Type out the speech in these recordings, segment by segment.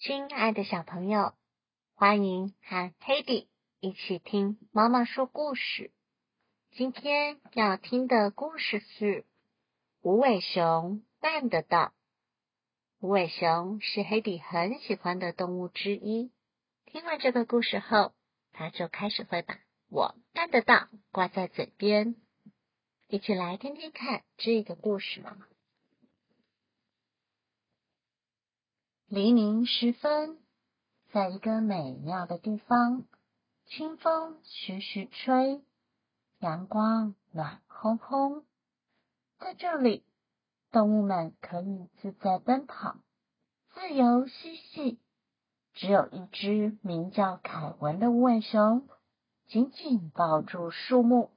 亲爱的小朋友，欢迎和 Hedy 一起听妈妈说故事。今天要听的故事是《无尾熊办得到》。无尾熊是 Hedy 很喜欢的动物之一。听完这个故事后，他就开始会把“我办得到”挂在嘴边。一起来听听看这个故事吧。黎明时分，在一个美妙的地方，清风徐徐吹，阳光暖烘烘。在这里，动物们可以自在奔跑，自由嬉戏。只有一只名叫凯文的无尾熊，紧紧抱住树木。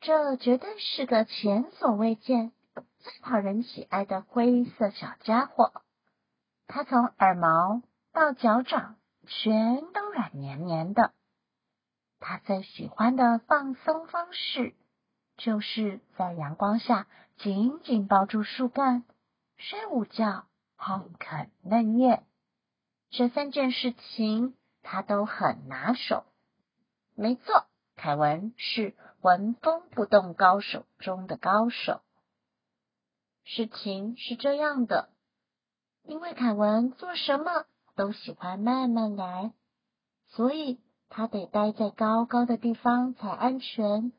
这绝对是个前所未见。最讨人喜爱的灰色小家伙，它从耳毛到脚掌全都软绵绵的。它最喜欢的放松方式，就是在阳光下紧紧抱住树干，睡午觉和啃嫩叶。这三件事情，他都很拿手。没错，凯文是纹风不动高手中的高手。事情是这样的，因为凯文做什么都喜欢慢慢来，所以他得待在高高的地方才安全。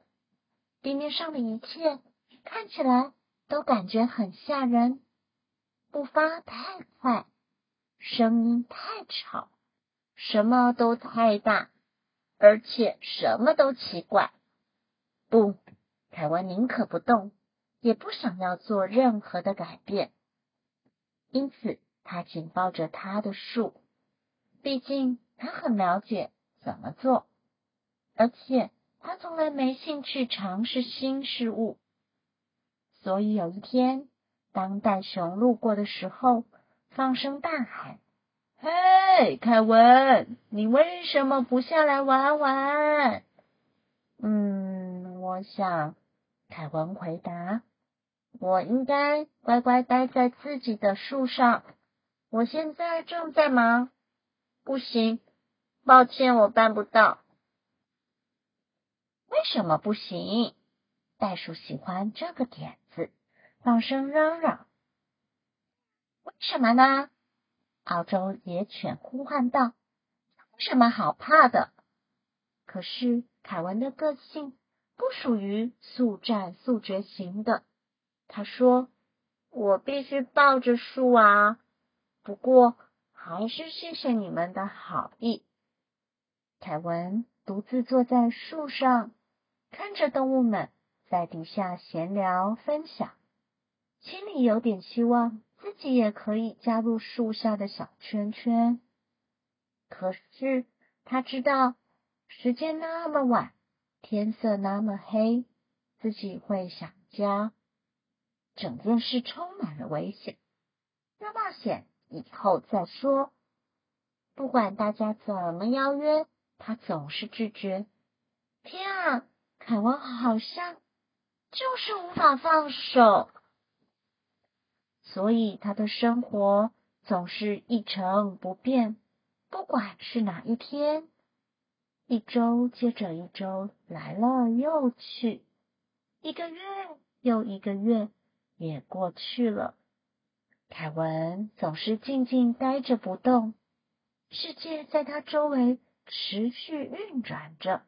地面上的一切看起来都感觉很吓人，步伐太快，声音太吵，什么都太大，而且什么都奇怪。不，凯文宁可不动。也不想要做任何的改变，因此他紧抱着他的树。毕竟他很了解怎么做，而且他从来没兴趣尝试新事物。所以有一天，当袋熊路过的时候，放声大喊：“嘿，凯文，你为什么不下来玩玩？”嗯，我想，凯文回答。我应该乖乖待在自己的树上。我现在正在忙，不行，抱歉，我办不到。为什么不行？袋鼠喜欢这个点子，放声嚷嚷。为什么呢？澳洲野犬呼唤道：“有什么好怕的？”可是凯文的个性不属于速战速决型的。他说：“我必须抱着树啊！不过还是谢谢你们的好意。”凯文独自坐在树上，看着动物们在底下闲聊分享，心里有点希望自己也可以加入树下的小圈圈。可是他知道，时间那么晚，天色那么黑，自己会想家。整件事充满了危险，要冒险以后再说。不管大家怎么邀约，他总是拒绝。天啊，凯文好像就是无法放手，所以他的生活总是一成不变。不管是哪一天，一周接着一周来了又去，一个月又一个月。也过去了。凯文总是静静待着不动，世界在他周围持续运转着，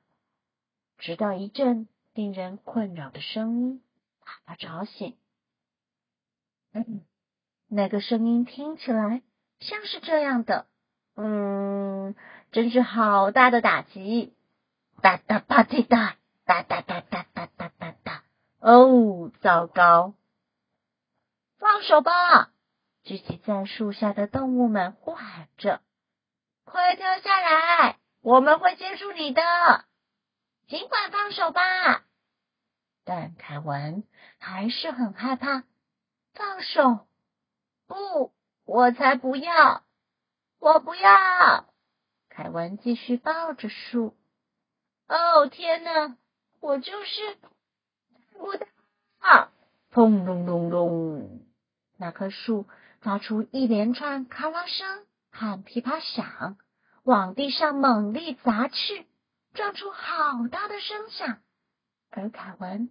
直到一阵令人困扰的声音把他吵醒。嗯，那个声音听起来像是这样的：“嗯，真是好大的打击！哒哒吧唧哒，哒哒哒哒哒哒哒哒。哦，糟糕！”放手吧！聚集在树下的动物们呼喊着：“快跳下来，我们会接住你的！尽管放手吧！”但凯文还是很害怕。放手！不，我才不要！我不要！凯文继续抱着树。哦，天哪！我就是不到！砰隆隆隆！那棵树发出一连串咔啦声和噼啪响，往地上猛力砸去，撞出好大的声响。而凯文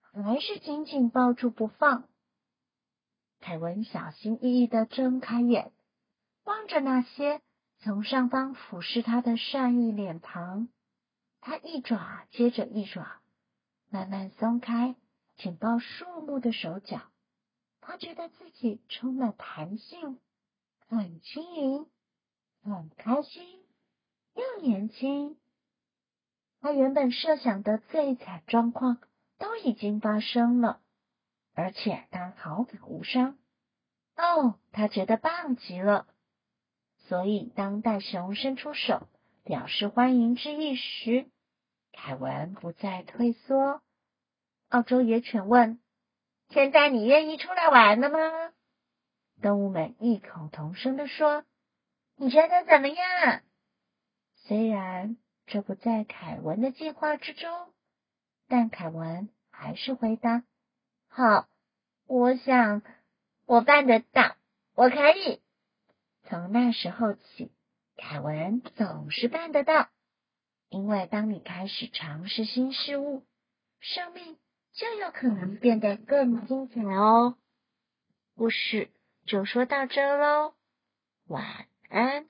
还是紧紧抱住不放。凯文小心翼翼的睁开眼，望着那些从上方俯视他的善意脸庞。他一爪接着一爪，慢慢松开紧抱树木的手脚。他觉得自己充满弹性，很轻盈，很开心，又年轻。他原本设想的最惨状况都已经发生了，而且他毫发无伤。哦，他觉得棒极了。所以，当袋熊伸出手表示欢迎之意时，凯文不再退缩。澳洲野犬问。现在你愿意出来玩了吗？动物们异口同声的说：“你觉得怎么样？”虽然这不在凯文的计划之中，但凯文还是回答：“好，我想我办得到，我可以。”从那时候起，凯文总是办得到，因为当你开始尝试新事物，生命。就有可能变得更精彩哦。故事就说到这喽，晚安。